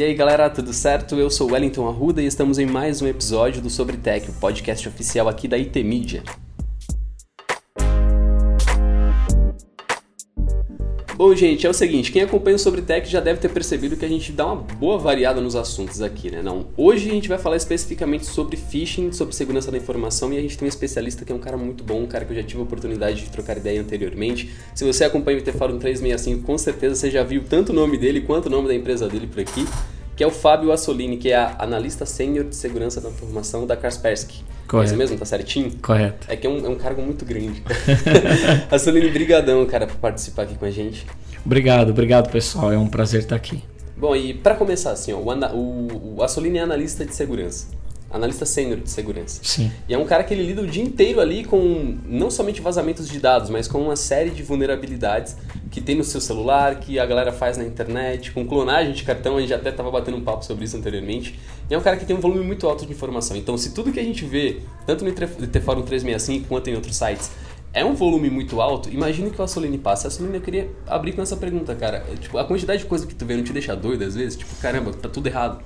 E aí galera, tudo certo? Eu sou Wellington Arruda e estamos em mais um episódio do Sobre Tech, o podcast oficial aqui da IT Media. Bom, gente, é o seguinte, quem acompanha o Sobre Tech já deve ter percebido que a gente dá uma boa variada nos assuntos aqui, né? Não, hoje a gente vai falar especificamente sobre phishing, sobre segurança da informação e a gente tem um especialista que é um cara muito bom, um cara que eu já tive a oportunidade de trocar ideia anteriormente. Se você acompanha o IT Fórum 365, com certeza você já viu tanto o nome dele quanto o nome da empresa dele por aqui que é o Fábio Assolini, que é analista sênior de segurança da informação da Kaspersky. Correto. É mesmo? Tá certinho? Correto. É que é um, é um cargo muito grande. Assolini, brigadão, cara, por participar aqui com a gente. Obrigado, obrigado, pessoal. É um prazer estar aqui. Bom, e para começar, assim, ó, o, o, o Assolini é analista de segurança analista sênior de segurança. Sim. E é um cara que ele lida o dia inteiro ali com não somente vazamentos de dados, mas com uma série de vulnerabilidades que tem no seu celular, que a galera faz na internet, com clonagem de cartão, a gente até estava batendo um papo sobre isso anteriormente. E é um cara que tem um volume muito alto de informação. Então, se tudo que a gente vê, tanto no IT Forum 365 quanto em outros sites, é um volume muito alto, imagina que o Assolini passa. Assolini, eu queria abrir com essa pergunta, cara. Tipo, a quantidade de coisa que tu vê não te deixa doido às vezes? Tipo, caramba, tá tudo errado.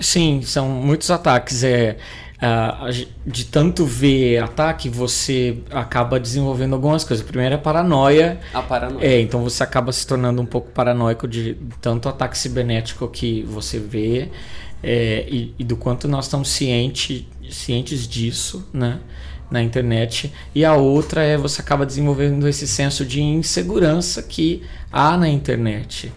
Sim, são muitos ataques. É, de tanto ver ataque, você acaba desenvolvendo algumas coisas. Primeiro é a paranoia. A paranoia. É, então você acaba se tornando um pouco paranoico de tanto ataque cibernético que você vê é, e, e, do quanto nós estamos ciente, cientes disso, né? Na internet. E a outra é você acaba desenvolvendo esse senso de insegurança que há na internet.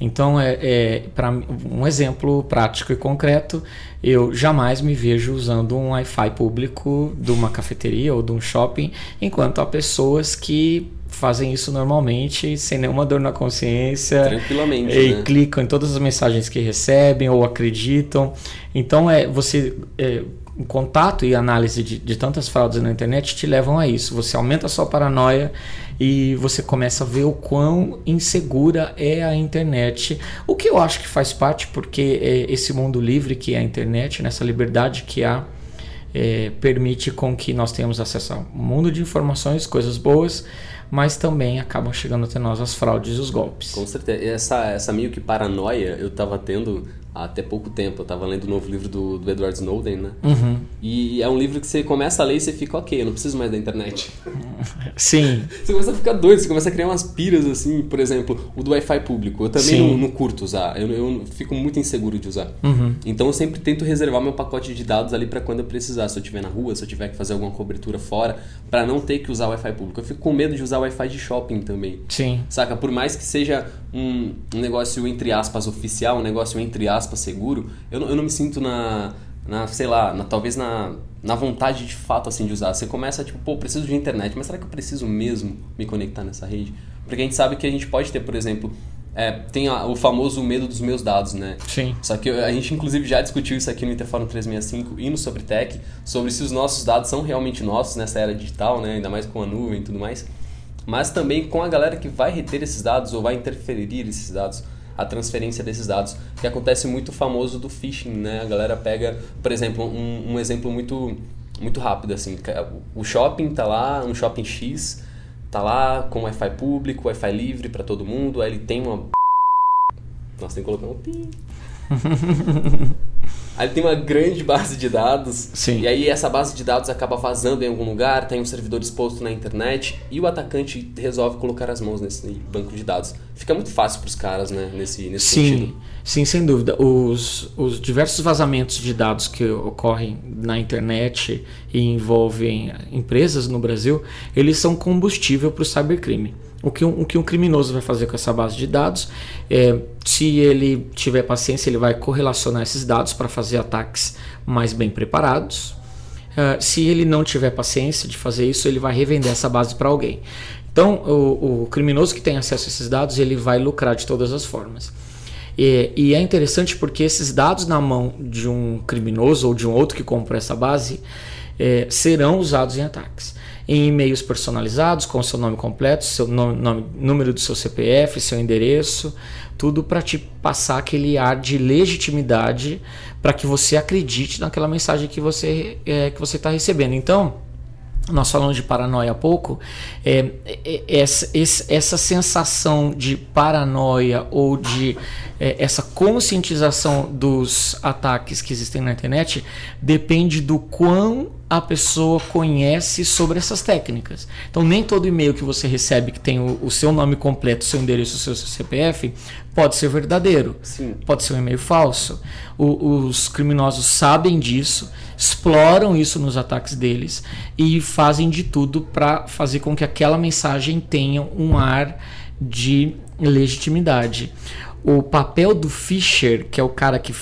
Então, é, é para um exemplo prático e concreto, eu jamais me vejo usando um Wi-Fi público de uma cafeteria ou de um shopping, enquanto há pessoas que fazem isso normalmente, sem nenhuma dor na consciência. Tranquilamente. E né? clicam em todas as mensagens que recebem ou acreditam. Então, é você. É, o contato e análise de, de tantas fraudes na internet te levam a isso. Você aumenta a sua paranoia e você começa a ver o quão insegura é a internet. O que eu acho que faz parte, porque é esse mundo livre que é a internet, nessa liberdade que há, é, permite com que nós tenhamos acesso a um mundo de informações, coisas boas, mas também acabam chegando até nós as fraudes e os golpes. Com certeza. Essa, essa meio que paranoia eu estava tendo até pouco tempo. Eu estava lendo o um novo livro do, do Edward Snowden, né? Uhum. E é um livro que você começa a ler e você fica, ok, eu não preciso mais da internet. Sim. Você começa a ficar doido, você começa a criar umas piras assim, por exemplo, o do Wi-Fi público. Eu também não, não, curto usar, eu, eu fico muito inseguro de usar. Uhum. Então eu sempre tento reservar meu pacote de dados ali para quando eu precisar. Se eu estiver na rua, se eu tiver que fazer alguma cobertura fora, para não ter que usar o Wi-Fi público. Eu fico com medo de usar o Wi-Fi de shopping também. Sim. Saca? Por mais que seja um, um negócio entre aspas oficial, um negócio entre aspas seguro, eu não, eu não me sinto na, na sei lá, na, talvez na, na vontade de fato assim de usar. Você começa tipo, pô, preciso de internet, mas será que eu preciso mesmo me conectar nessa rede? Porque a gente sabe que a gente pode ter, por exemplo, é, tem a, o famoso medo dos meus dados, né? Sim. Só que a gente inclusive já discutiu isso aqui no Interfórum 365 e no Sobre Tech, sobre se os nossos dados são realmente nossos nessa era digital, né? Ainda mais com a nuvem e tudo mais. Mas também com a galera que vai reter esses dados ou vai interferir esses dados a transferência desses dados, que acontece muito famoso do phishing, né? A galera pega, por exemplo, um, um exemplo muito muito rápido assim, o shopping tá lá, um shopping X, tá lá com Wi-Fi público, Wi-Fi livre para todo mundo, aí ele tem uma Nossa, tem que colocar um pi. Aí tem uma grande base de dados. Sim. E aí essa base de dados acaba vazando em algum lugar, tem um servidor exposto na internet e o atacante resolve colocar as mãos nesse banco de dados. Fica muito fácil para os caras, né, nesse, nesse sim, sentido. Sim, sem dúvida. Os, os diversos vazamentos de dados que ocorrem na internet e envolvem empresas no Brasil, eles são combustível para o cybercrime. O que, um, o que um criminoso vai fazer com essa base de dados é, se ele tiver paciência, ele vai correlacionar esses dados para fazer ataques mais bem preparados. Uh, se ele não tiver paciência de fazer isso, ele vai revender essa base para alguém. Então, o, o, criminoso que tem acesso a esses dados, ele vai lucrar de todas as formas. E, e, é interessante porque esses dados na mão de um criminoso ou de um outro que comprou essa base é, serão usados em ataques em e-mails personalizados com seu nome completo, seu nome, nome, número do seu CPF, seu endereço, tudo para te passar aquele ar de legitimidade para que você acredite naquela mensagem que você é, que você está recebendo. Então nós falamos de paranoia há pouco, é, é, essa, essa sensação de paranoia ou de é, essa conscientização dos ataques que existem na internet depende do quão a pessoa conhece sobre essas técnicas. Então, nem todo e-mail que você recebe que tem o, o seu nome completo, seu endereço, o seu CPF, pode ser verdadeiro. Sim. Pode ser um e-mail falso. O, os criminosos sabem disso, exploram isso nos ataques deles e fazem de tudo para fazer com que aquela mensagem tenha um ar de legitimidade. O papel do Fisher, que é o cara que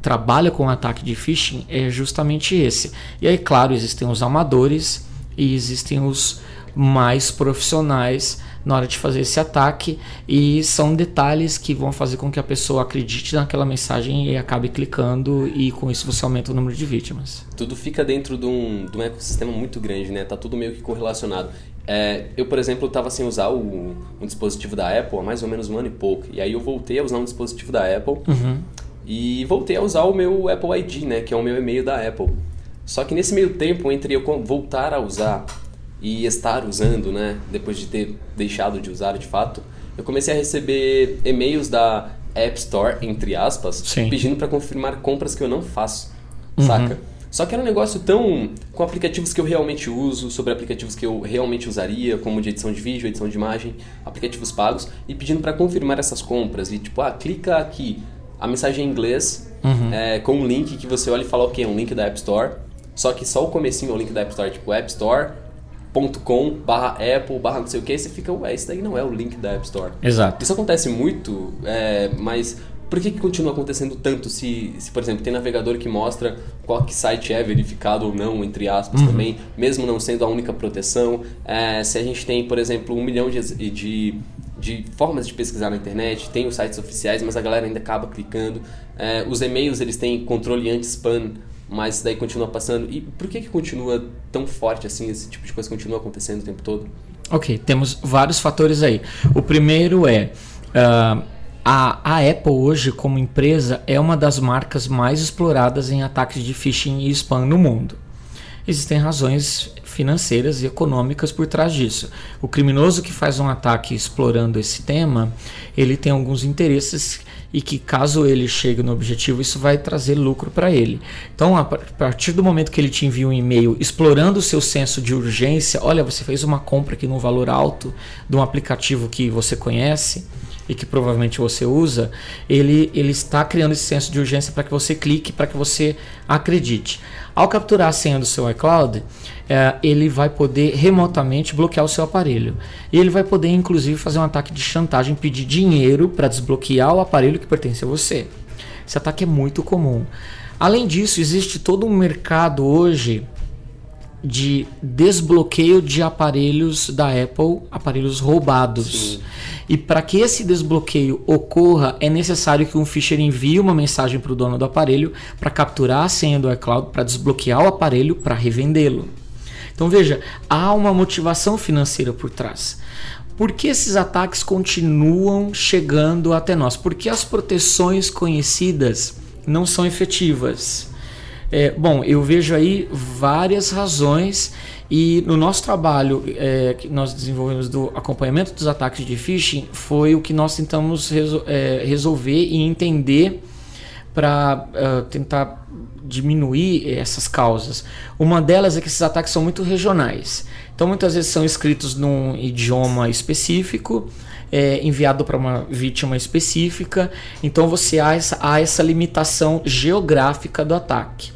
trabalha com ataque de phishing, é justamente esse. E aí, claro, existem os amadores e existem os mais profissionais na hora de fazer esse ataque e são detalhes que vão fazer com que a pessoa acredite naquela mensagem e acabe clicando e com isso você aumenta o número de vítimas. Tudo fica dentro de um, de um ecossistema muito grande, né? Tá tudo meio que correlacionado. É, eu, por exemplo, estava sem usar o, um dispositivo da Apple há mais ou menos um ano e pouco. E aí eu voltei a usar um dispositivo da Apple uhum. e voltei a usar o meu Apple ID, né? Que é o meu e-mail da Apple. Só que nesse meio tempo, entre eu voltar a usar e estar usando, né? Depois de ter deixado de usar de fato, eu comecei a receber e-mails da App Store, entre aspas, Sim. pedindo para confirmar compras que eu não faço, Uhum. saca? Só que era um negócio tão. com aplicativos que eu realmente uso, sobre aplicativos que eu realmente usaria, como de edição de vídeo, edição de imagem, aplicativos pagos, e pedindo para confirmar essas compras. E tipo, ah, clica aqui. A mensagem em inglês, Uhum. é, com um link que você olha e fala, ok, é um link da App Store. Só que só o comecinho é o link da App Store, tipo appstore.com barra Apple barra não sei o que, você fica, ué, esse daí não é o link da App Store. Exato. Isso acontece muito, é, mas por que, que continua acontecendo tanto se, se, por exemplo, tem navegador que mostra qual que site é verificado ou não, entre aspas, também, mesmo não sendo a única proteção? É, se a gente tem, por exemplo, um milhão de, de, de formas de pesquisar na internet, tem os sites oficiais, mas a galera ainda acaba clicando. É, os e-mails, eles têm controle anti-spam, mas daí continua passando. E por que que continua tão forte assim, esse tipo de coisa continua acontecendo o tempo todo? Ok, temos vários fatores aí. O primeiro é. ah, a, a Apple hoje, como empresa, é uma das marcas mais exploradas em ataques de phishing e spam no mundo. Existem razões financeiras e econômicas por trás disso. O criminoso que faz um ataque explorando esse tema, ele tem alguns interesses e que caso ele chegue no objetivo, isso vai trazer lucro para ele. Então, a partir do momento que ele te envia um e-mail explorando o seu senso de urgência, olha, você fez uma compra aqui num valor alto de um aplicativo que você conhece, e que provavelmente você usa, ele, ele está criando esse senso de urgência para que você clique, para que você acredite. Ao capturar a senha do seu iCloud, é, ele vai poder remotamente bloquear o seu aparelho. E ele vai poder, inclusive, fazer um ataque de chantagem, pedir dinheiro para desbloquear o aparelho que pertence a você. Esse ataque é muito comum. Além disso, existe todo um mercado hoje de desbloqueio de aparelhos da Apple, aparelhos roubados. Sim. E para que esse desbloqueio ocorra, é necessário que um Fisher envie uma mensagem para o dono do aparelho para capturar a senha do iCloud, para desbloquear o aparelho, para revendê-lo. Então veja, há uma motivação financeira por trás. Por que esses ataques continuam chegando até nós? Porque as proteções conhecidas não são efetivas. É, bom, eu vejo aí várias razões e no nosso trabalho é, que nós desenvolvemos do acompanhamento dos ataques de phishing foi o que nós tentamos resol é, resolver e entender para uh, tentar diminuir essas causas. Uma delas é que esses ataques são muito regionais. Então muitas vezes são escritos num idioma específico, é, enviado para uma vítima específica. Então você há essa, há essa limitação geográfica do ataque.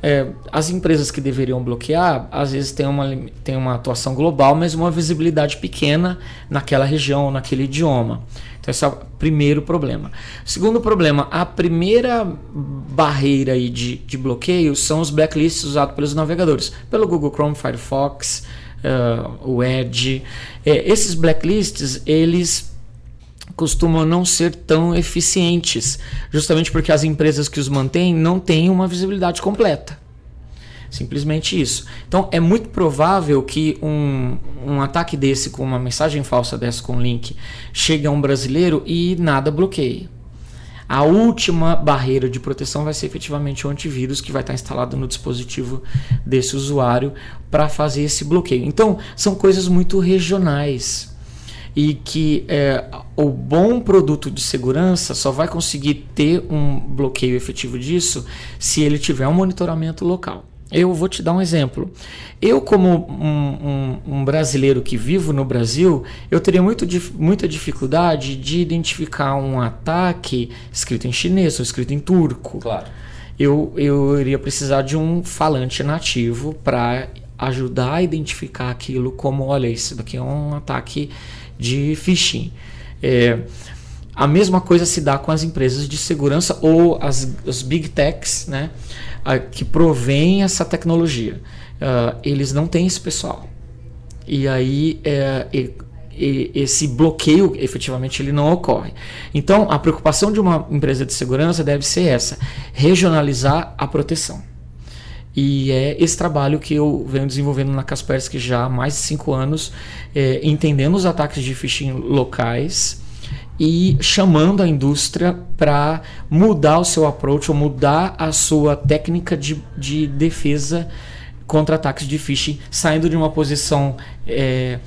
É, as empresas que deveriam bloquear, às vezes tem uma, tem uma atuação global, mas uma visibilidade pequena naquela região, naquele idioma. Então, esse é o primeiro problema. Segundo problema, a primeira barreira aí de, de bloqueio são os blacklists usados pelos navegadores, pelo Google Chrome, Firefox, uh, o Edge. É, esses blacklists, eles costumam não ser tão eficientes, justamente porque as empresas que os mantêm não têm uma visibilidade completa. Simplesmente isso. Então é muito provável que um, um ataque desse com uma mensagem falsa dessa com link chegue a um brasileiro e nada bloqueie. A última barreira de proteção vai ser efetivamente o antivírus que vai estar instalado no dispositivo desse usuário para fazer esse bloqueio. Então, são coisas muito regionais. E que é, o bom produto de segurança só vai conseguir ter um bloqueio efetivo disso se ele tiver um monitoramento local. Eu vou te dar um exemplo. Eu, como um, um, um, brasileiro que vivo no Brasil, eu teria muito, muita dificuldade de identificar um ataque escrito em chinês ou escrito em turco. Claro. Eu, eu iria precisar de um falante nativo para ajudar a identificar aquilo como, olha, isso daqui é um ataque de phishing. É, a mesma coisa se dá com as empresas de segurança ou as, big techs, né, que provém essa tecnologia. Uh, eles não têm esse pessoal. E aí é, e, e, esse bloqueio efetivamente ele não ocorre. Então a preocupação de uma empresa de segurança deve ser essa: regionalizar a proteção. E é esse trabalho que eu venho desenvolvendo na Kaspersky já há mais de cinco anos, é, entendendo os ataques de phishing locais e chamando a indústria para mudar o seu approach ou mudar a sua técnica de, de defesa contra ataques de phishing, saindo de uma posição é,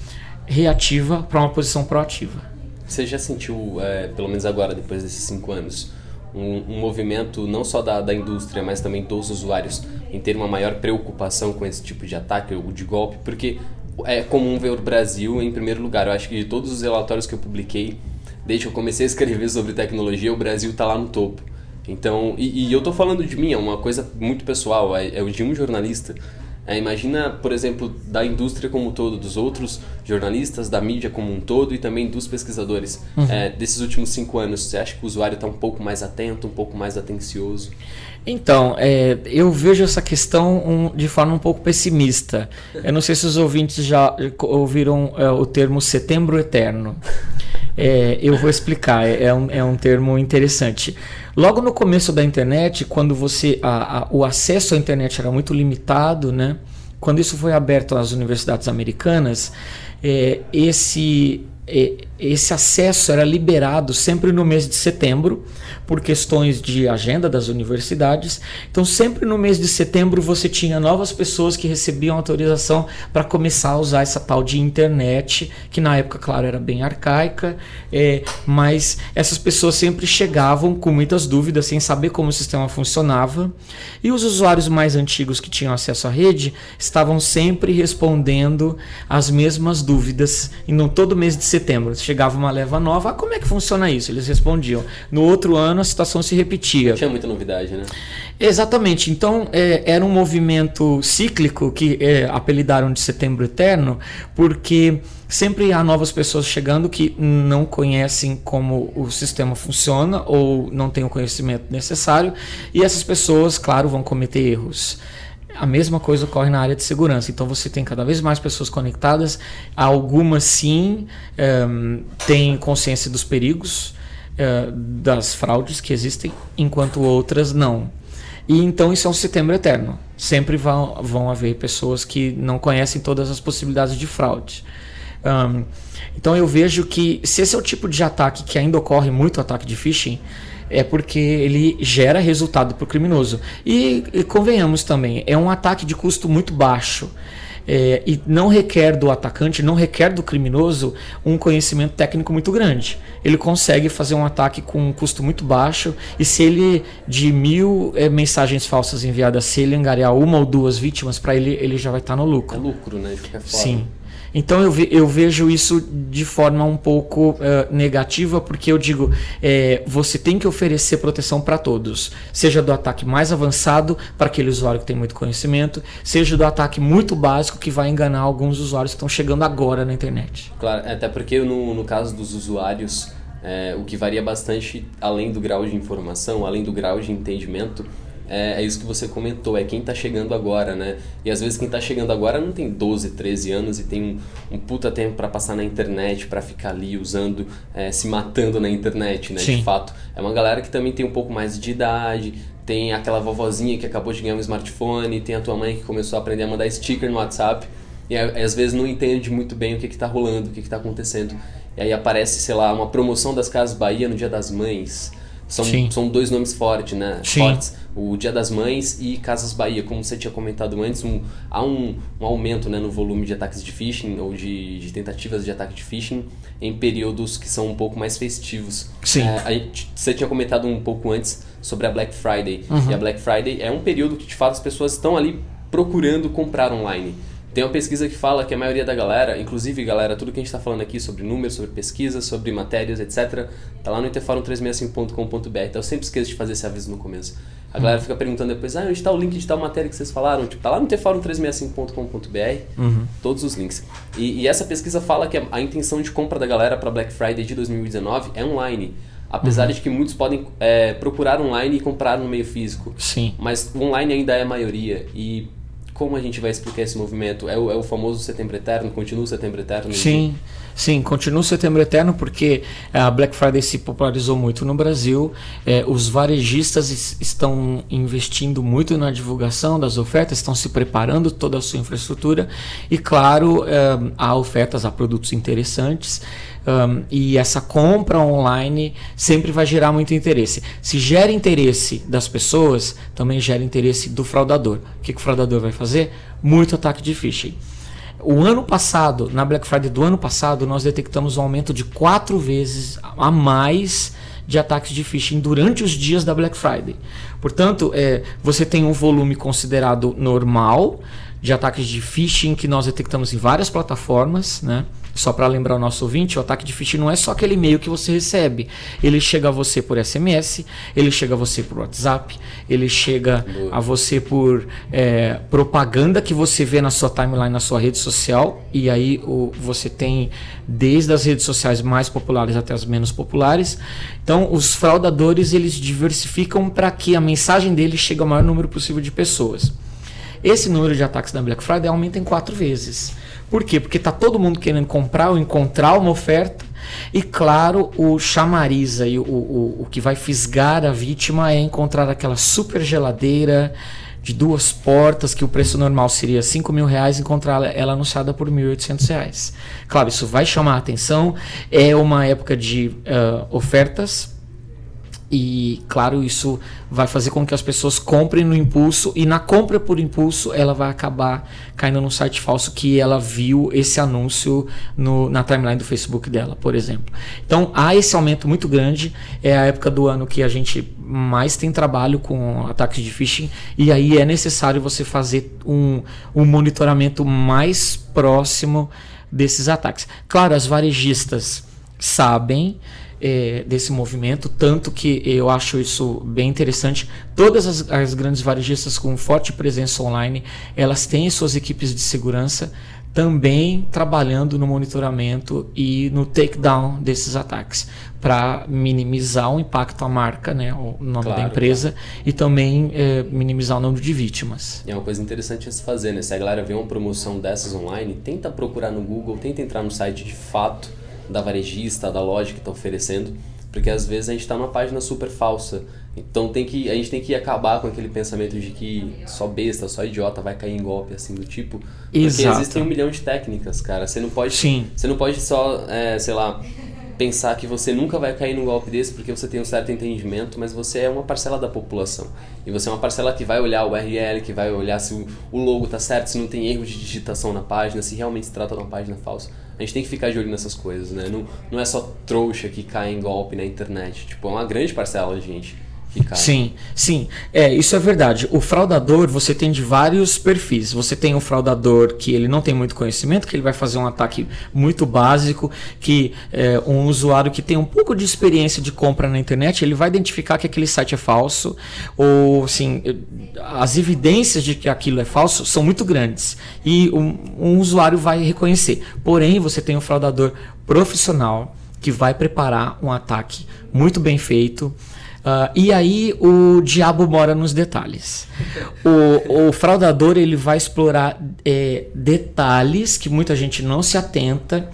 reativa para uma posição proativa. Você já sentiu, é, pelo menos agora, depois desses cinco anos, um, um, movimento não só da, da indústria, mas também dos usuários em ter uma maior preocupação com esse tipo de ataque ou de golpe? Porque é comum ver o Brasil em primeiro lugar. Eu acho que de todos os relatórios que eu publiquei, desde que eu comecei a escrever sobre tecnologia, o Brasil está lá no topo. Então, e, e eu estou falando de mim, é uma coisa muito pessoal, é, é de um jornalista. É, imagina, por exemplo, da indústria como um todo, dos outros jornalistas, da mídia como um todo e também dos pesquisadores. Uhum. É, desses últimos cinco anos, você acha que o usuário está um pouco mais atento, um pouco mais atencioso? Então, é, eu vejo essa questão um, de forma um pouco pessimista. Eu não sei se os ouvintes já ouviram é, o termo setembro eterno. É, eu vou explicar, é, é, um, é um termo interessante. Logo no começo da internet, quando você a, a, o acesso à internet era muito limitado, né? quando isso foi aberto às universidades americanas, é, esse esse acesso era liberado sempre no mês de setembro, por questões de agenda das universidades. Então, sempre no mês de setembro você tinha novas pessoas que recebiam autorização para começar a usar essa tal de internet, que na época, claro, era bem arcaica, é, mas essas pessoas sempre chegavam com muitas dúvidas, sem saber como o sistema funcionava. E os usuários mais antigos que tinham acesso à rede estavam sempre respondendo as mesmas dúvidas, e não todo mês de setembro chegava uma leva nova, ah, como é que funciona isso? Eles respondiam. No outro ano a situação se repetia. Não tinha muita novidade, né? Exatamente. Então é, era um movimento cíclico que é, apelidaram de Setembro Eterno, porque sempre há novas pessoas chegando que não conhecem como o sistema funciona ou não têm o conhecimento necessário, e essas pessoas, claro, vão cometer erros. A mesma coisa ocorre na área de segurança. Então você tem cada vez mais pessoas conectadas. Algumas sim um, ehm, têm consciência dos perigos, uh, das fraudes que existem, enquanto outras não. E então isso é um setembro eterno. Sempre vão, vão haver pessoas que não conhecem todas as possibilidades de fraude. Um, então eu vejo que se esse é o tipo de ataque que ainda ocorre muito ataque de phishing, é porque ele gera resultado para o criminoso. E, e, convenhamos também, é um ataque de custo muito baixo. É, e não requer do atacante, não requer do criminoso um conhecimento técnico muito grande. Ele consegue fazer um ataque com um custo muito baixo e se ele de mil é, mensagens falsas enviadas, se ele angariar uma ou duas vítimas, para ele ele já vai estar tá no lucro. É lucro, né? Fica fora. Sim. Então eu, ve, eu vejo isso de forma um pouco uh, negativa, porque eu digo, é, você tem que oferecer proteção para todos, seja do ataque mais avançado para aquele usuário que tem muito conhecimento, seja do ataque muito básico que vai enganar alguns usuários que estão chegando agora na internet. Claro, até porque no, no caso dos usuários, é, o que varia bastante, além do grau de informação, além do grau de entendimento, é, é isso que você comentou, é quem está chegando agora, né? E às vezes quem está chegando agora não tem 12, 13 anos e tem um, um puta tempo para passar na internet, para ficar ali usando, é, se matando na internet, né? Sim. De fato. É uma galera que também tem um pouco mais de idade, tem aquela vovozinha que acabou de ganhar um smartphone, tem a tua mãe que começou a aprender a mandar sticker no WhatsApp e às vezes não entende muito bem o que está rolando, o que está acontecendo. E aí aparece, sei lá, uma promoção das Casas Bahia no Dia das Mães são, são dois nomes fortes, né? Sim. Fortes. O Dia das Mães e Casas Bahia, como você tinha comentado antes, um, há um, um aumento né, no volume de ataques de phishing ou de, de tentativas de ataque de phishing em períodos que são um pouco mais festivos. Sim. É, a gente, você tinha comentado um pouco antes sobre a Black Friday. Uhum. E a Black Friday é um período que de fato as pessoas estão ali procurando comprar online. Tem uma pesquisa que fala que a maioria da galera, inclusive galera, tudo que a gente está falando aqui sobre números, sobre pesquisas, sobre matérias, etc., tá lá no interforum365.com.br. Então eu sempre esqueço de fazer esse aviso no começo. A galera fica perguntando depois, ah, onde está o link de tal matéria que vocês falaram? Tipo, tá lá no interforum365.com.br, uhum. todos os links. E, e, essa pesquisa fala que a, a intenção de compra da galera para Black Friday de 2019 é online. Apesar uhum. de que muitos podem é, procurar online e comprar no meio físico. Sim. Mas online ainda é a maioria. E como a gente vai explicar esse movimento? É o, é o famoso setembro eterno? Continua o setembro eterno? Sim, sim, continua o setembro eterno porque a Black Friday se popularizou muito no Brasil. É, os varejistas estão investindo muito na divulgação das ofertas, estão se preparando toda a sua infraestrutura e, claro, é, há ofertas, há produtos interessantes. Um, e essa compra online sempre vai gerar muito interesse. Se gera interesse das pessoas, também gera interesse do fraudador. O que, que o fraudador vai fazer? Muito ataque de phishing. O ano passado, na Black Friday do ano passado, nós detectamos um aumento de quatro vezes a mais de ataques de phishing durante os dias da Black Friday. Portanto, é, você tem um volume considerado normal de ataques de phishing que nós detectamos em várias plataformas, né? Só para lembrar o nosso ouvinte, o ataque de phishing não é só aquele e-mail que você recebe. Ele chega a você por SMS, ele chega a você por WhatsApp, ele chega a você por é, propaganda que você vê na sua timeline, na sua rede social. E aí o, você tem desde as redes sociais mais populares até as menos populares. Então, os fraudadores eles diversificam para que a mensagem deles chegue ao maior número possível de pessoas. Esse número de ataques da Black Friday aumenta em quatro vezes. Por quê? Porque está todo mundo querendo comprar ou encontrar uma oferta. E claro, o chamariza e o, o, o que vai fisgar a vítima é encontrar aquela super geladeira de duas portas, que o preço normal seria 5 mil reais, encontrar ela anunciada por 1.800 reais. Claro, isso vai chamar a atenção, é uma época de uh, ofertas, e, claro, isso vai fazer com que as pessoas comprem no impulso e na compra por impulso ela vai acabar caindo num site falso que ela viu esse anúncio no, na timeline do Facebook dela, por exemplo. Então há esse aumento muito grande. É a época do ano que a gente mais tem trabalho com ataques de phishing e aí é necessário você fazer um, um monitoramento mais próximo desses ataques. Claro, as varejistas sabem é, desse movimento, tanto que eu acho isso bem interessante. Todas as, as, grandes varejistas com forte presença online, elas têm suas equipes de segurança também trabalhando no monitoramento e no takedown desses ataques para minimizar o impacto à marca, né, o nome claro, da empresa claro. e também é, minimizar o número de vítimas. É uma coisa interessante a se fazer, né? Se a galera vê uma promoção dessas online, tenta procurar no Google, tenta entrar no site de fato da varejista, da loja que está oferecendo, porque às vezes a gente está numa página super falsa. Então tem que, a gente tem que acabar com aquele pensamento de que só besta, só idiota vai cair em golpe assim do tipo. Porque Exato. existem um milhão de técnicas, cara. Você não pode. Sim. Você não pode só, é, sei lá, pensar que você nunca vai cair num golpe desse porque você tem um certo entendimento, mas você é uma parcela da população. E você é uma parcela que vai olhar o URL, que vai olhar se o logo tá certo, se não tem erro de digitação na página, se realmente se trata de uma página falsa. A gente tem que ficar de olho nessas coisas, né? Não, não é só trouxa que cai em golpe na internet. Tipo, é uma grande parcela de gente. Sim, sim. É, isso é verdade. O fraudador, você tem de vários perfis. Você tem o fraudador que ele não tem muito conhecimento, que ele vai fazer um ataque muito básico, que é, um usuário que tem um pouco de experiência de compra na internet, ele vai identificar que aquele site é falso, ou assim, as evidências de que aquilo é falso são muito grandes. E um, um usuário vai reconhecer. Porém, você tem um fraudador profissional que vai preparar um ataque muito bem feito Uh, e aí o diabo mora nos detalhes. O, o fraudador ele vai explorar é, detalhes que muita gente não se atenta.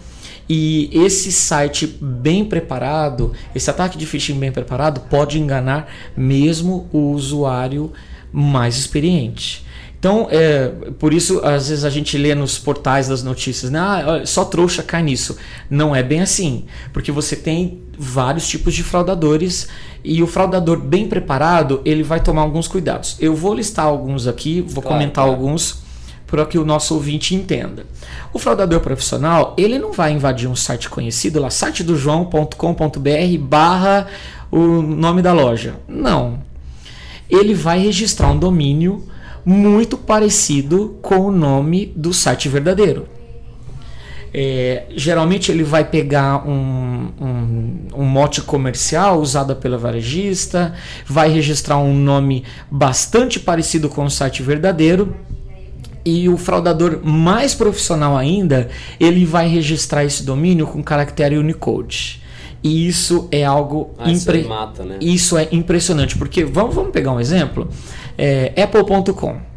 E esse site bem preparado, esse ataque de phishing bem preparado, pode enganar mesmo o usuário mais experiente. Então, é, por isso, às vezes a gente lê nos portais das notícias, né? Ah, só trouxa cai nisso. Não é bem assim, porque você tem vários tipos de fraudadores e o fraudador bem preparado, ele vai tomar alguns cuidados. Eu vou listar alguns aqui, vou claro, comentar claro. alguns para que o nosso ouvinte entenda. O fraudador profissional, ele não vai invadir um site conhecido lá, site do joão.com.br barra o nome da loja. Não. Ele vai registrar um domínio muito parecido com o nome do site verdadeiro. É, geralmente ele vai pegar um, um, um, mote comercial usado pela varejista, vai registrar um nome bastante parecido com o site verdadeiro. E o fraudador mais profissional ainda, ele vai registrar esse domínio com caractere Unicode. E isso é algo ah, impre... mata, né? isso é impressionante, porque vamos, vamos pegar um exemplo. É, Apple.com.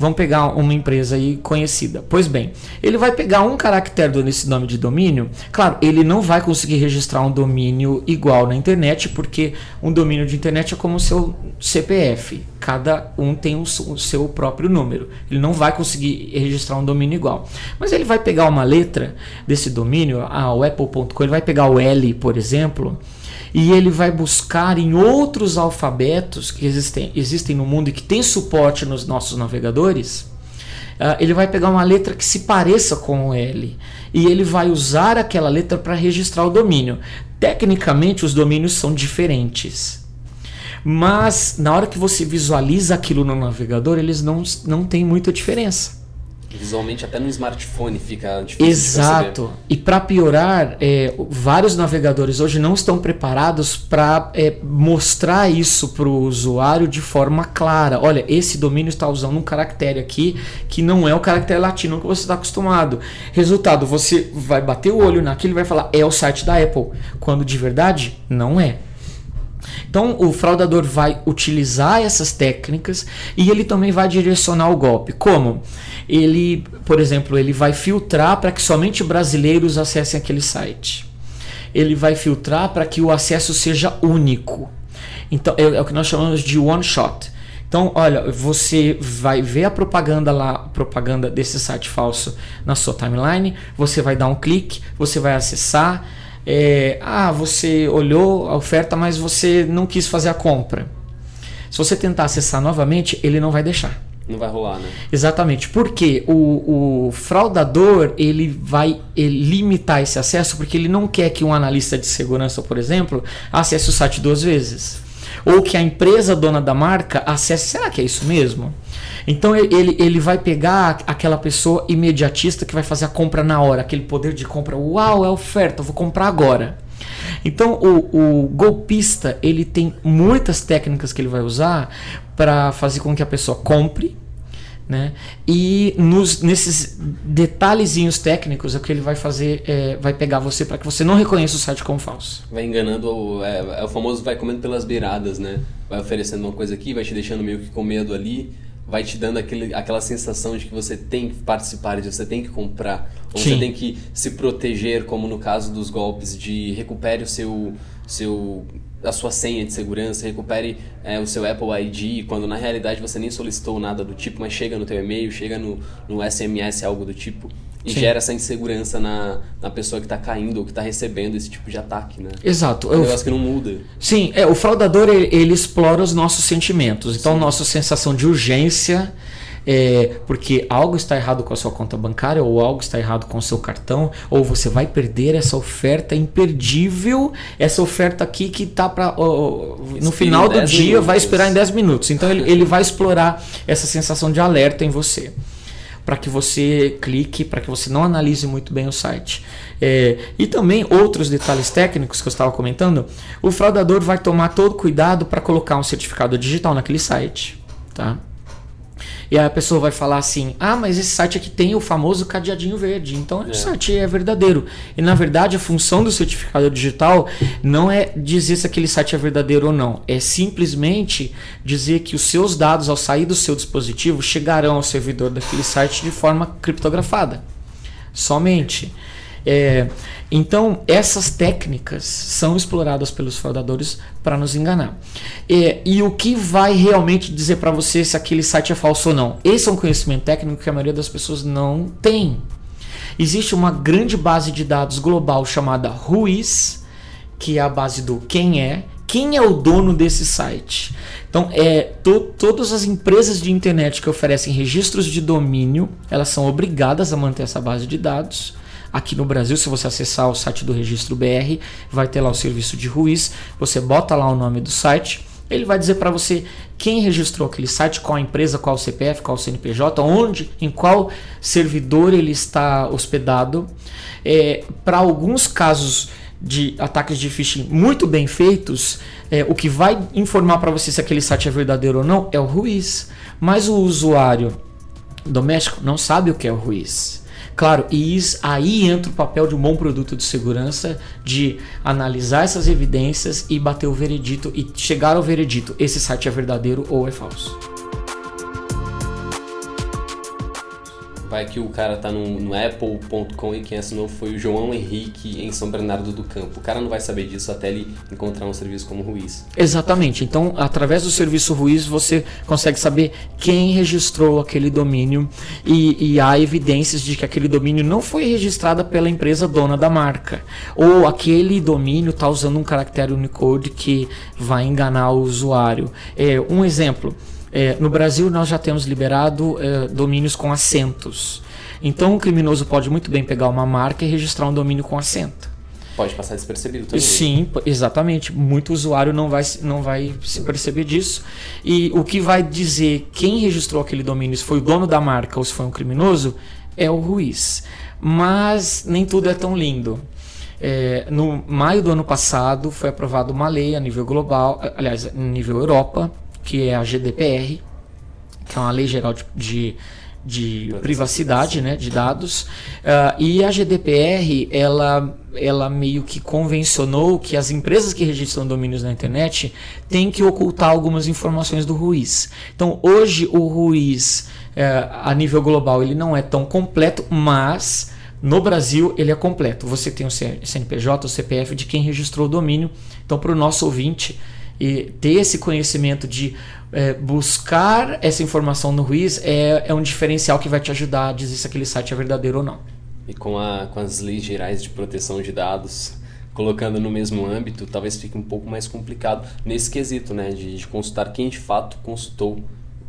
Vamos pegar uma empresa aí conhecida. Pois bem, ele vai pegar um caractere nesse nome de domínio. Claro, ele não vai conseguir registrar um domínio igual na internet, porque um domínio de internet é como o seu CPF. Cada um tem o seu próprio número. Ele não vai conseguir registrar um domínio igual. Mas ele vai pegar uma letra desse domínio, ah, o apple.com, ele vai pegar o L, por exemplo e ele vai buscar em outros alfabetos que existem, existem no mundo e que tem suporte nos nossos navegadores. Uh, ele vai pegar uma letra que se pareça com o L e ele vai usar aquela letra para registrar o domínio. Tecnicamente, os domínios são diferentes. Mas na hora que você visualiza aquilo no navegador, eles não, não têm muita diferença. Visualmente até no smartphone fica difícil. Exato. E para piorar, é, vários navegadores hoje não estão preparados para é, mostrar isso para o usuário de forma clara. Olha, esse domínio está usando um caractere aqui que não é o caractere latino que você está acostumado. Resultado, você vai bater o olho naquilo e vai falar é o site da Apple, quando de verdade não é. Então o fraudador vai utilizar essas técnicas e ele também vai direcionar o golpe. Como? Ele, por exemplo, ele vai filtrar para que somente brasileiros acessem aquele site. Ele vai filtrar para que o acesso seja único. Então é, é o que nós chamamos de one shot. Então, olha, você vai ver a propaganda lá, propaganda desse site falso na sua timeline, você vai dar um clique, você vai acessar, é, ah, você olhou a oferta, mas você não quis fazer a compra. Se você tentar acessar novamente, ele não vai deixar. Não vai rolar, né? Exatamente. Porque o, o fraudador ele vai limitar esse acesso porque ele não quer que um analista de segurança, por exemplo, acesse o site duas vezes. Ou que a empresa dona da marca acesse. Será que é isso mesmo? Então ele, ele vai pegar aquela pessoa imediatista que vai fazer a compra na hora, aquele poder de compra. Uau, é oferta, vou comprar agora. Então o, o golpista ele tem muitas técnicas que ele vai usar para fazer com que a pessoa compre, né? E nos, nesses detalhezinhos técnicos é o que ele vai fazer, é, vai pegar você para que você não reconheça o site como falso. Vai enganando, é, é, o famoso vai comendo pelas beiradas, né? Vai oferecendo uma coisa aqui, vai te deixando meio que com medo ali vai te dando aquele, aquela sensação de que você tem que participar, de você tem que comprar, ou Sim. você tem que se proteger, como no caso dos golpes de recupere o seu, seu a sua senha de segurança, recupere é, o seu Apple ID, quando na realidade você nem solicitou nada do tipo, mas chega no teu e-mail, chega no, no SMS, algo do tipo e Sim. gera essa insegurança na, na pessoa que está caindo ou que está recebendo esse tipo de ataque, né? Exato. É um negócio que não muda. Sim, é, o fraudador ele, ele explora os nossos sentimentos. Então, Sim. nossa sensação de urgência, é, porque algo está errado com a sua conta bancária ou algo está errado com o seu cartão, ou você vai perder essa oferta imperdível, essa oferta aqui que tá para no final do dia minutos. vai esperar em 10 minutos. Então ele, ele vai explorar essa sensação de alerta em você para que você clique, para que você não analise muito bem o site. É, e também outros detalhes técnicos que eu estava comentando, o fraudador vai tomar todo cuidado para colocar um certificado digital naquele site. Tá? E aí a pessoa vai falar assim: ah, mas esse site aqui tem o famoso cadeadinho verde, então é. o site é verdadeiro. E na verdade a função do certificado digital não é dizer se aquele site é verdadeiro ou não, é simplesmente dizer que os seus dados ao sair do seu dispositivo chegarão ao servidor daquele site de forma criptografada. Somente. É, então, essas técnicas são exploradas pelos fraudadores para nos enganar. É, e o que vai realmente dizer para você se aquele site é falso ou não? Esse é um conhecimento técnico que a maioria das pessoas não tem. Existe uma grande base de dados global chamada Ruiz, que é a base do quem é, quem é o dono desse site. Então, é, to, todas as empresas de internet que oferecem registros de domínio, elas são obrigadas a manter essa base de dados. Aqui no Brasil, se você acessar o site do Registro BR, vai ter lá o serviço de Ruiz. Você bota lá o nome do site, ele vai dizer para você quem registrou aquele site, qual a empresa, qual CPF, qual CNPJ, onde, em qual servidor ele está hospedado. É, para alguns casos de ataques de phishing muito bem feitos, é, o que vai informar para você se aquele site é verdadeiro ou não é o Ruiz. Mas o usuário doméstico não sabe o que é o Ruiz. Claro, e aí entra o papel de um bom produto de segurança, de analisar essas evidências e bater o veredito e chegar ao veredito: esse site é verdadeiro ou é falso. Vai que o cara tá no, no apple.com e quem assinou foi o João Henrique em São Bernardo do Campo. O cara não vai saber disso até ele encontrar um serviço como Ruiz. Exatamente. Então, através do serviço Ruiz, você consegue saber quem registrou aquele domínio e, e há evidências de que aquele domínio não foi registrado pela empresa dona da marca. Ou aquele domínio está usando um caractere Unicode que vai enganar o usuário. É, um exemplo. É, no Brasil, nós já temos liberado é, domínios com acentos. Então, o criminoso pode muito bem pegar uma marca e registrar um domínio com acento. Pode passar despercebido também. Sim, exatamente. Muito usuário não vai, não vai se perceber disso. E o que vai dizer quem registrou aquele domínio, se foi o dono da marca ou se foi um criminoso, é o Ruiz. Mas nem tudo é tão lindo. É, no maio do ano passado foi aprovada uma lei a nível global, aliás, a nível Europa, que é a GDPR, que é uma lei geral de, de, de privacidade né, de dados. Uh, e a GDPR, ela, ela meio que convencionou que as empresas que registram domínios na internet têm que ocultar algumas informações do Ruiz. Então, hoje, o Ruiz, uh, a nível global, ele não é tão completo, mas... No Brasil, ele é completo. Você tem o CNPJ, o CPF de quem registrou o domínio. Então, para o nosso ouvinte, e ter esse conhecimento de é, buscar essa informação no Ruiz é, é um diferencial que vai te ajudar a dizer se aquele site é verdadeiro ou não. E com, a, com as leis gerais de proteção de dados colocando no mesmo âmbito, talvez fique um pouco mais complicado nesse quesito, né? De, de consultar quem de fato consultou,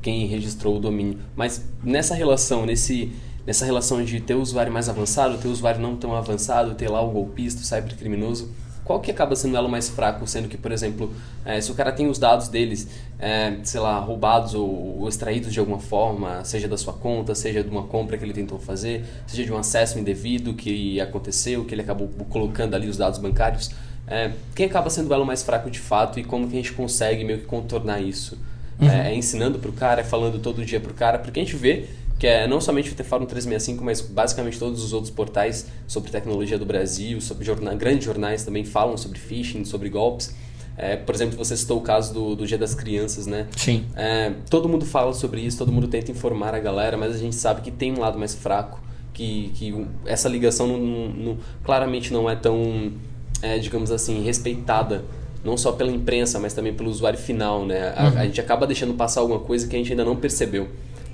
quem registrou o domínio. Mas nessa relação, nesse nessa relação de ter o usuário mais avançado, ter o usuário não tão avançado, ter lá o golpista, o cybercriminoso, qual que acaba sendo o elo mais fraco, sendo que, por exemplo, é, se o cara tem os dados deles, é, sei lá, roubados ou, ou, extraídos de alguma forma, seja da sua conta, seja de uma compra que ele tentou fazer, seja de um acesso indevido que aconteceu, que ele acabou colocando ali os dados bancários, é, quem acaba sendo o elo mais fraco de fato e como que a gente consegue meio que contornar isso? Uhum. É, ensinando para o cara, é falando todo dia para o cara, porque a gente vê que é não somente o T-Fórum 365, mas basicamente todos os outros portais sobre tecnologia do Brasil, sobre jornal, grandes jornais também falam sobre phishing, sobre golpes. É, por exemplo, você citou o caso do, do Dia das Crianças, né? Sim. É, todo mundo fala sobre isso, todo mundo tenta informar a galera, mas a gente sabe que tem um lado mais fraco, que, que essa ligação não, não, claramente não é tão, é, digamos assim, respeitada não só pela imprensa, mas também pelo usuário final, né? A, uhum. a, gente acaba deixando passar alguma coisa que a gente ainda não percebeu.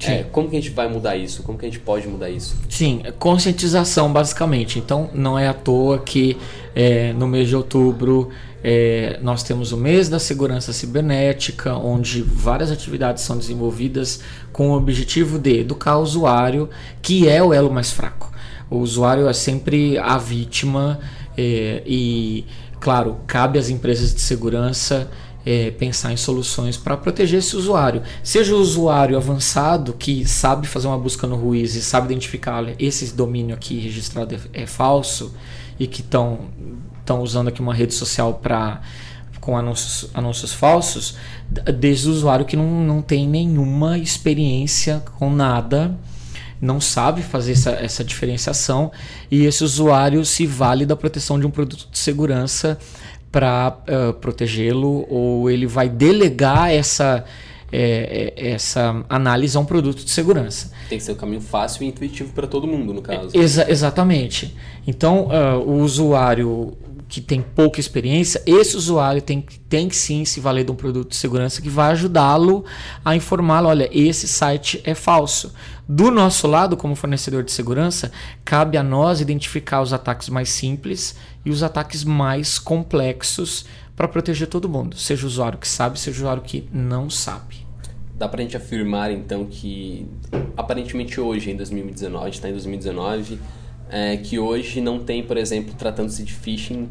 É, como que a gente vai mudar isso? Como que a gente pode mudar isso? Sim, conscientização basicamente. Então não é à toa que é, no mês de outubro é, nós temos o mês da segurança cibernética, onde várias atividades são desenvolvidas com o objetivo de educar o usuário, que é o elo mais fraco. O usuário é sempre a vítima é, e, claro, cabe às empresas de segurança é, pensar em soluções para proteger esse usuário. Seja o usuário avançado que sabe fazer uma busca no Ruiz e sabe identificar esse domínio aqui registrado é, é falso e que estão usando aqui uma rede social para com anúncios, anúncios falsos, desde o usuário que não, não tem nenhuma experiência com nada, não sabe fazer essa, essa diferenciação e esse usuário se vale da proteção de um produto de segurança para uh, protegê-lo ou ele vai delegar essa é, é, essa análise a um produto de segurança. Tem que ser um caminho fácil e intuitivo para todo mundo, no caso. Exa exatamente. Então, uh, o usuário que tem pouca experiência, esse usuário tem, tem que sim se valer de um produto de segurança que vai ajudá-lo a informá-lo: olha, esse site é falso. Do nosso lado, como fornecedor de segurança, cabe a nós identificar os ataques mais simples e os ataques mais complexos para proteger todo mundo, seja o usuário que sabe, seja o usuário que não sabe. Dá para a gente afirmar então que aparentemente hoje, em 2019, a gente está em 2019 é, que hoje não tem, por exemplo, tratando-se de phishing,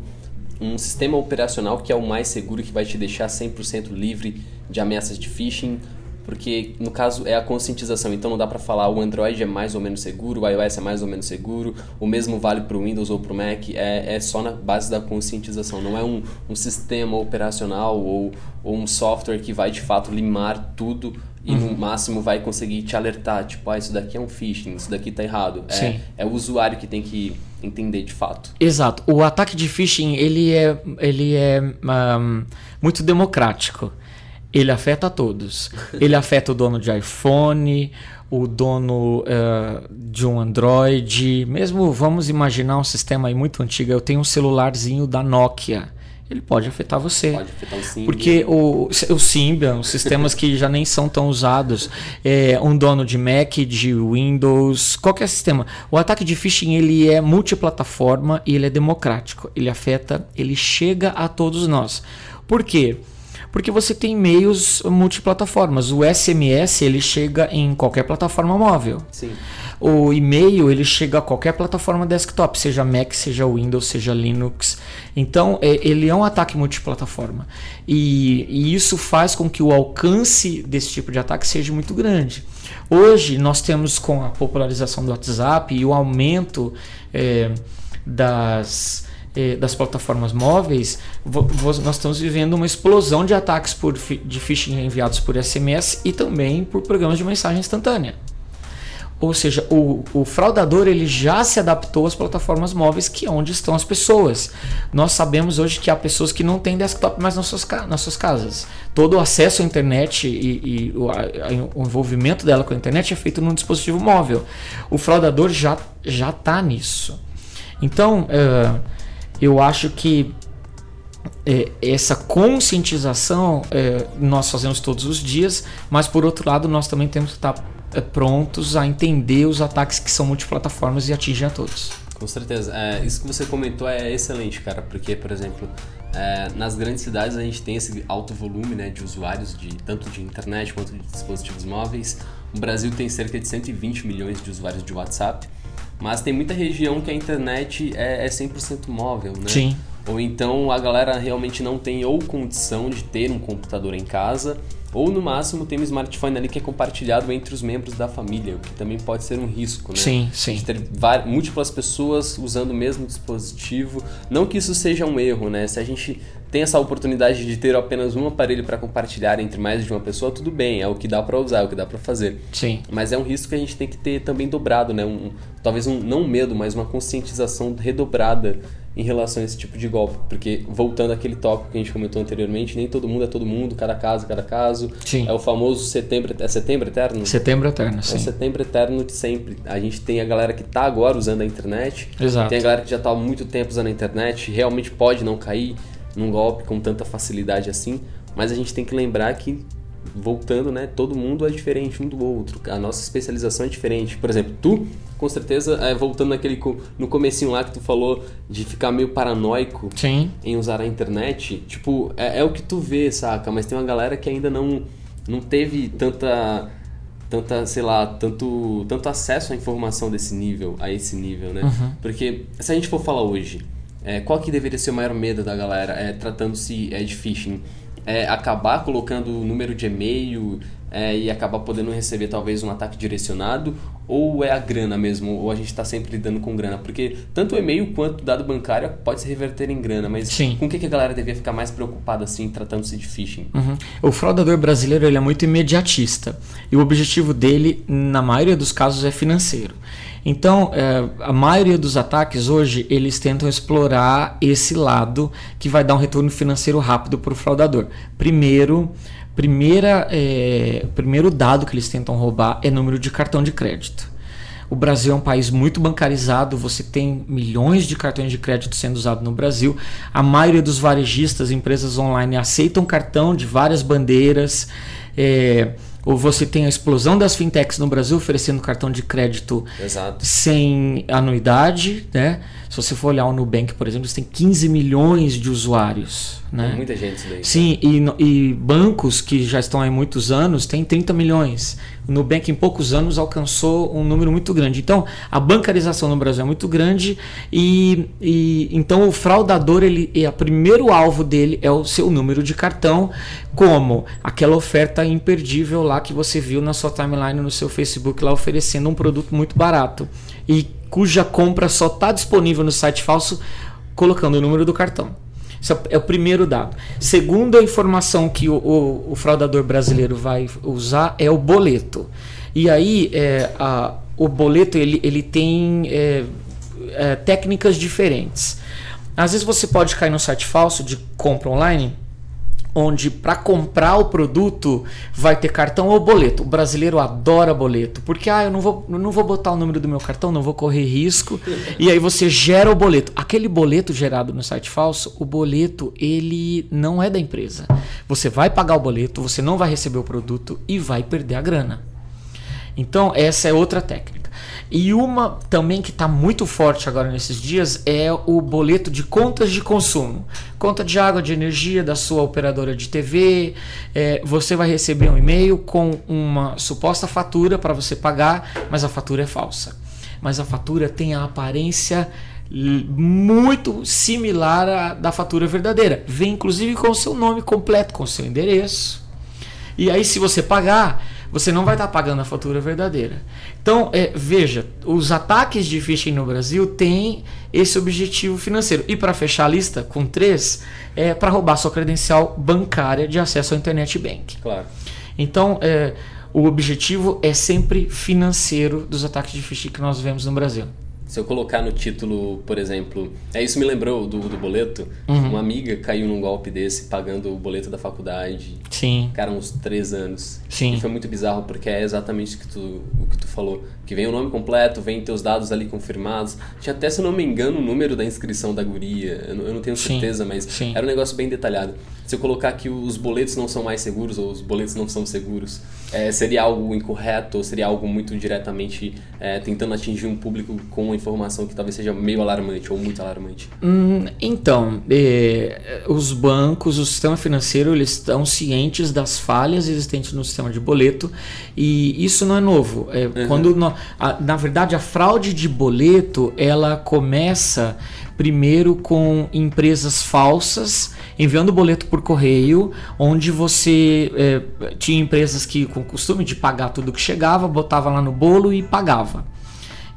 um sistema operacional que é o mais seguro, que vai te deixar 100% livre de ameaças de phishing, porque no caso é a conscientização, então não dá para falar o Android é mais ou menos seguro, o iOS é mais ou menos seguro, o mesmo vale para o Windows ou para o Mac, é, é só na base da conscientização, não é um, um sistema operacional ou, ou um software que vai de fato limar tudo e uhum. no máximo vai conseguir te alertar, tipo, ah, isso daqui é um phishing, isso daqui tá errado. É, é o usuário que tem que entender de fato. Exato. O ataque de phishing, ele é, ele é um, muito democrático. Ele afeta a todos. ele afeta o dono de iPhone, o dono uh, de um Android, mesmo vamos imaginar um sistema aí muito antigo. Eu tenho um celularzinho da Nokia ele pode afetar você. Pode afetar o Symbian. Porque o, o Symbian, os sistemas que já nem são tão usados, é, um dono de Mac, de Windows, qualquer sistema. O ataque de phishing ele é multiplataforma e ele é democrático. Ele afeta, ele chega a todos nós. Por quê? Porque você tem meios multiplataformas. O SMS ele chega em qualquer plataforma móvel. Sim o e-mail ele chega a qualquer plataforma desktop, seja Mac, seja Windows, seja Linux. Então é, ele é um ataque multiplataforma e, e isso faz com que o alcance desse tipo de ataque seja muito grande. Hoje nós temos com a popularização do WhatsApp e o aumento é, das das plataformas móveis, nós estamos vivendo uma explosão de ataques por, de phishing enviados por SMS e também por programas de mensagem instantânea. Ou seja, o, o fraudador ele já se adaptou às plataformas móveis, que é onde estão as pessoas. Nós sabemos hoje que há pessoas que não têm desktop mais nas suas, nas suas casas. Todo o acesso à internet e, e o, a, o, envolvimento dela com a internet é feito num dispositivo móvel. O fraudador já já está nisso. Então, uh, eu acho que é, essa conscientização é, nós fazemos todos os dias, mas por outro lado nós também temos que estar é, prontos a entender os ataques que são multiplataformas e atingem a todos. Com certeza. É, isso que você comentou é excelente, cara, porque, por exemplo, é, nas grandes cidades a gente tem esse alto volume né, de usuários, de tanto de internet quanto de dispositivos móveis. O Brasil tem cerca de 120 milhões de usuários de WhatsApp, mas tem muita região que a internet é, é 100% móvel, né? Sim. Ou então a galera realmente não tem ou condição de ter um computador em casa, ou no máximo tem um smartphone ali que é compartilhado entre os membros da família, o que também pode ser um risco, né? Sim, sim. De ter várias, múltiplas pessoas usando o mesmo dispositivo. Não que isso seja um erro, né? Se a gente tem essa oportunidade de ter apenas um aparelho para compartilhar entre mais de uma pessoa, tudo bem, é o que dá para usar, é o que dá para fazer. Sim. Mas é um risco que a gente tem que ter também dobrado, né? Um, talvez um não um medo, mas uma conscientização redobrada em relação a esse tipo de golpe. Porque, voltando àquele tópico que a gente comentou anteriormente, nem todo mundo é todo mundo, cada caso, cada caso. Sim. É o famoso setembro, é setembro eterno? Setembro eterno, sim. É setembro eterno de sempre. A gente tem a galera que está agora usando a internet. Exato. Tem a galera que já está há muito tempo usando a internet, realmente pode não cair num golpe com tanta facilidade assim. Mas a gente tem que lembrar que voltando, né? Todo mundo é diferente um do outro. A nossa especialização é diferente. Por exemplo, tu, com certeza, é, voltando naquele no comecinho lá que tu falou de ficar meio paranoico Sim. em usar a internet, tipo, é, é, o que tu vê, saca? Mas tem uma galera que ainda não, não teve tanta tanta, sei lá, tanto, tanto acesso à informação desse nível, a esse nível, né? Uhum. Porque se a gente for falar hoje, é, qual que deveria ser o maior medo da galera é, tratando-se é, de phishing? é, acabar colocando o número de e-mail é, e acabar podendo receber talvez um ataque direcionado ou é a grana mesmo, ou a gente está sempre lidando com grana? Porque tanto o e-mail quanto o dado bancário pode se reverter em grana, mas Sim. com o que, que a galera devia ficar mais preocupada assim, tratando-se de phishing? Uhum. O fraudador brasileiro ele é muito imediatista e o objetivo dele, na maioria dos casos, é financeiro. Então, é, a maioria dos ataques hoje, eles tentam explorar esse lado que vai dar um retorno financeiro rápido para o fraudador. Primeiro, Primeira, é, primeiro dado que eles tentam roubar é número de cartão de crédito. O Brasil é um país muito bancarizado, você tem milhões de cartões de crédito sendo usados no Brasil. A maioria dos varejistas, empresas online, aceitam cartão de várias bandeiras. É, ou você tem a explosão das fintechs no Brasil oferecendo cartão de crédito Exato. sem anuidade, né? Se você for olhar o Nubank, por exemplo, você tem 15 milhões de usuários. Né? muita gente isso daí. Sim, e, e, bancos que já estão há muitos anos têm 30 milhões. O Nubank, em poucos anos, alcançou um número muito grande. Então, a bancarização no Brasil é muito grande e, e então o fraudador, ele, é o primeiro alvo dele é o seu número de cartão, como aquela oferta imperdível lá que você viu na sua timeline no seu Facebook, lá oferecendo um produto muito barato e cuja compra só está disponível no site falso colocando o número do cartão. Isso é o primeiro dado. Segundo a informação que o, o, o fraudador brasileiro vai usar é o boleto. E aí é, a, o boleto ele, ele tem é, é, técnicas diferentes. Às vezes você pode cair no site falso de compra online onde para comprar o produto vai ter cartão ou boleto. O brasileiro adora boleto, porque ah, eu não vou, não vou botar o número do meu cartão, não vou correr risco. e aí você gera o boleto. Aquele boleto gerado no site falso, o boleto ele não é da empresa. Você vai pagar o boleto, você não vai receber o produto e vai perder a grana. Então, essa é outra técnica. E uma também que está muito forte agora nesses dias é o boleto de contas de consumo. Conta de água, de energia da sua operadora de TV. É, você vai receber um e-mail com uma suposta fatura para você pagar, mas a fatura é falsa. Mas a fatura tem a aparência muito similar à da fatura verdadeira. Vem inclusive com o seu nome completo, com o seu endereço. E aí, se você pagar, você não vai estar pagando a fatura verdadeira. Então, é, veja, os ataques de phishing no Brasil têm esse objetivo financeiro. E para fechar a lista, com três, é para roubar sua credencial bancária de acesso ao Internet Bank. Claro. Então, é, o objetivo é sempre financeiro dos ataques de phishing que nós vemos no Brasil. Se eu colocar no título, por exemplo, é isso me lembrou do, do boleto. Uhum. Uma amiga caiu num golpe desse pagando o boleto da faculdade. Sim. Cara, uns três anos. Sim. E foi muito bizarro porque é exatamente o que tu, o que tu falou. Que vem o nome completo, vem teus dados ali confirmados. Tinha até, se eu não me engano, o número da inscrição da guria. Eu não, eu não tenho certeza, Sim. mas Sim. era um negócio bem detalhado. Se eu colocar que os boletos não são mais seguros ou os boletos não são seguros, é, seria algo incorreto ou seria algo muito diretamente é, tentando atingir um público com uma informação que talvez seja meio alarmante ou muito alarmante? Hum, então, eh, os bancos, o sistema financeiro, eles estão cientes das falhas existentes no sistema de boleto e isso não é novo. É, uhum. Quando no, a, na verdade a fraude de boleto ela começa primeiro com empresas falsas enviando boleto por correio, onde você é, tinha empresas que com o costume de pagar tudo que chegava, botava lá no bolo e pagava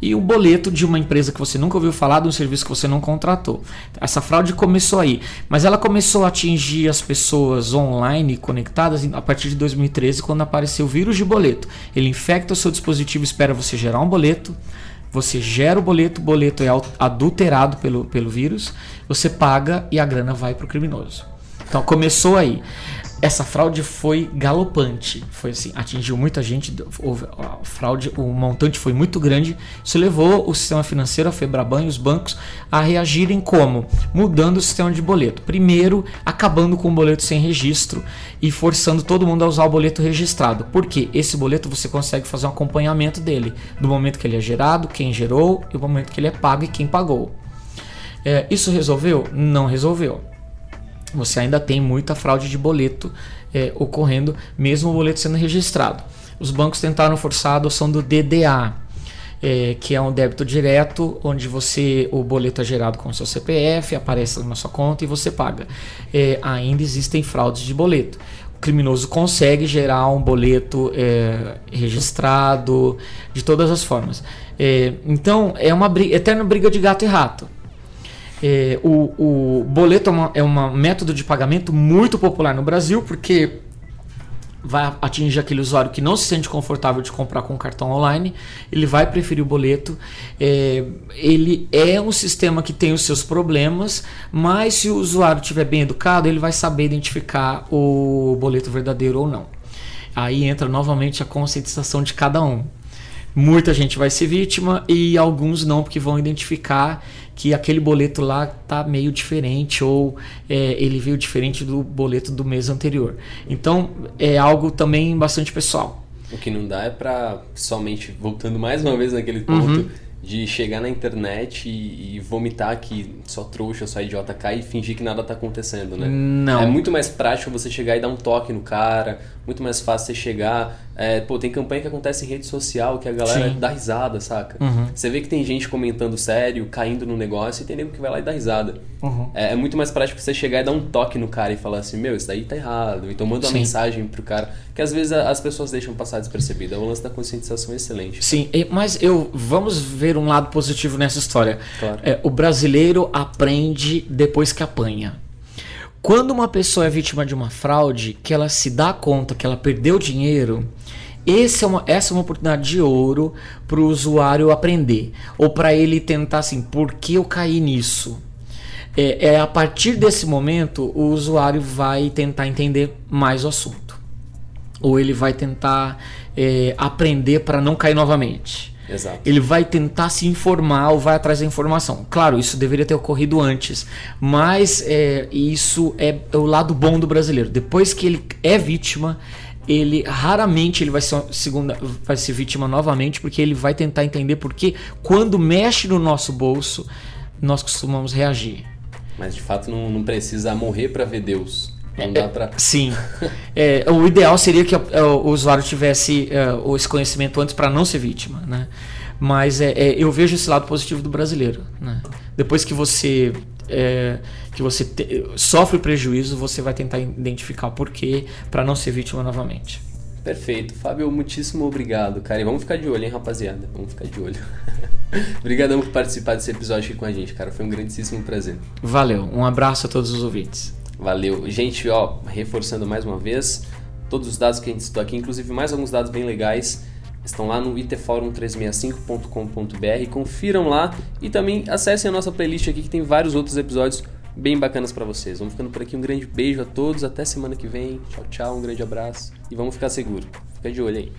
e o boleto de uma empresa que você nunca ouviu falar, de um serviço que você não contratou. Essa fraude começou aí, mas ela começou a atingir as pessoas online conectadas a partir de 2013, quando apareceu o vírus de boleto. Ele infecta o seu dispositivo, espera você gerar um boleto, você gera o boleto, o boleto é adulterado pelo, pelo vírus, você paga e a grana vai para o criminoso. Então começou aí. Essa fraude foi galopante, foi assim, atingiu muita gente, a fraude, o montante foi muito grande. Isso levou o sistema financeiro, a Febraban e os bancos a reagirem como? Mudando o sistema de boleto. Primeiro, acabando com o boleto sem registro e forçando todo mundo a usar o boleto registrado. Porque esse boleto você consegue fazer um acompanhamento dele, do momento que ele é gerado, quem gerou, e o momento que ele é pago e quem pagou. É, isso resolveu? Não resolveu você ainda tem muita fraude de boleto é, ocorrendo, mesmo o boleto sendo registrado. Os bancos tentaram forçar a adoção do DDA, é, que é um débito direto, onde você o boleto é gerado com o seu CPF, aparece na sua conta e você paga. É, ainda existem fraudes de boleto. O criminoso consegue gerar um boleto é, registrado de todas as formas. É, então é uma briga, eterna briga de gato e rato. É, o, o, boleto é, uma, é um método de pagamento muito popular no Brasil, porque vai atingir aquele usuário que não se sente confortável de comprar com cartão online, ele vai preferir o boleto. É, ele é um sistema que tem os seus problemas, mas se o usuário estiver bem educado, ele vai saber identificar o boleto verdadeiro ou não. Aí entra novamente a conscientização de cada um. Muita gente vai ser vítima e alguns não, porque vão identificar que aquele boleto lá tá meio diferente ou é, ele veio diferente do boleto do mês anterior. Então é algo também bastante pessoal. O que não dá é para somente voltando mais uma vez naquele ponto. Uhum de chegar na internet e, e, vomitar que só trouxa, só idiota cai e fingir que nada tá acontecendo, né? Não. É muito mais prático você chegar e dar um toque no cara, muito mais fácil você chegar. É, pô, tem campanha que acontece em rede social que a galera Sim. dá risada, saca? Uhum. Você vê que tem gente comentando sério, caindo no negócio e tem nego que vai lá e dá risada. Uhum. É, é, muito mais prático você chegar e dar um toque no cara e falar assim: meu, isso daí tá errado. Então manda uma Sim. mensagem pro cara, que às vezes as pessoas deixam passar despercebida. O lance da conscientização é excelente. Sim, mas eu vamos ver um lado positivo nessa história. Claro. É, o brasileiro aprende depois que apanha. Quando uma pessoa é vítima de uma fraude, que ela se dá conta que ela perdeu dinheiro, esse é uma, essa é uma oportunidade de ouro para o usuário aprender. Ou para ele tentar assim, por que eu caí nisso? É, é, a partir desse momento o usuário vai tentar entender mais o assunto. Ou ele vai tentar é, aprender para não cair novamente. Exato. Ele vai tentar se informar ou vai atrás da informação. Claro, isso deveria ter ocorrido antes, mas é, isso é o lado bom do brasileiro. Depois que ele é vítima, ele raramente ele vai ser segunda vai ser vítima novamente porque ele vai tentar entender porque quando mexe no nosso bolso nós costumamos reagir mas de fato não, não precisa morrer para ver Deus não dá pra... Sim. É, o ideal seria que o, usuário tivesse uh, esse conhecimento antes para não ser vítima, né? Mas é, é, eu vejo esse lado positivo do brasileiro. Né? Depois que você é, que você te, sofre prejuízo, você vai tentar identificar o porquê para não ser vítima novamente. Perfeito. Fábio, muitíssimo obrigado, cara. E vamos ficar de olho, hein, rapaziada? Vamos ficar de olho. Obrigadão por participar desse episódio aqui com a gente, cara. Foi um grandíssimo prazer. Valeu. Um abraço a todos os ouvintes. Valeu. Gente, ó, reforçando mais uma vez, todos os dados que a gente citou aqui, inclusive mais alguns dados bem legais, estão lá no itforum365.com.br. Confiram lá e também acessem a nossa playlist aqui que tem vários outros episódios bem bacanas para vocês. Vamos ficando por aqui. Um grande beijo a todos. Até semana que vem. Tchau, tchau. Um grande abraço. E vamos ficar seguro. Fica de olho aí.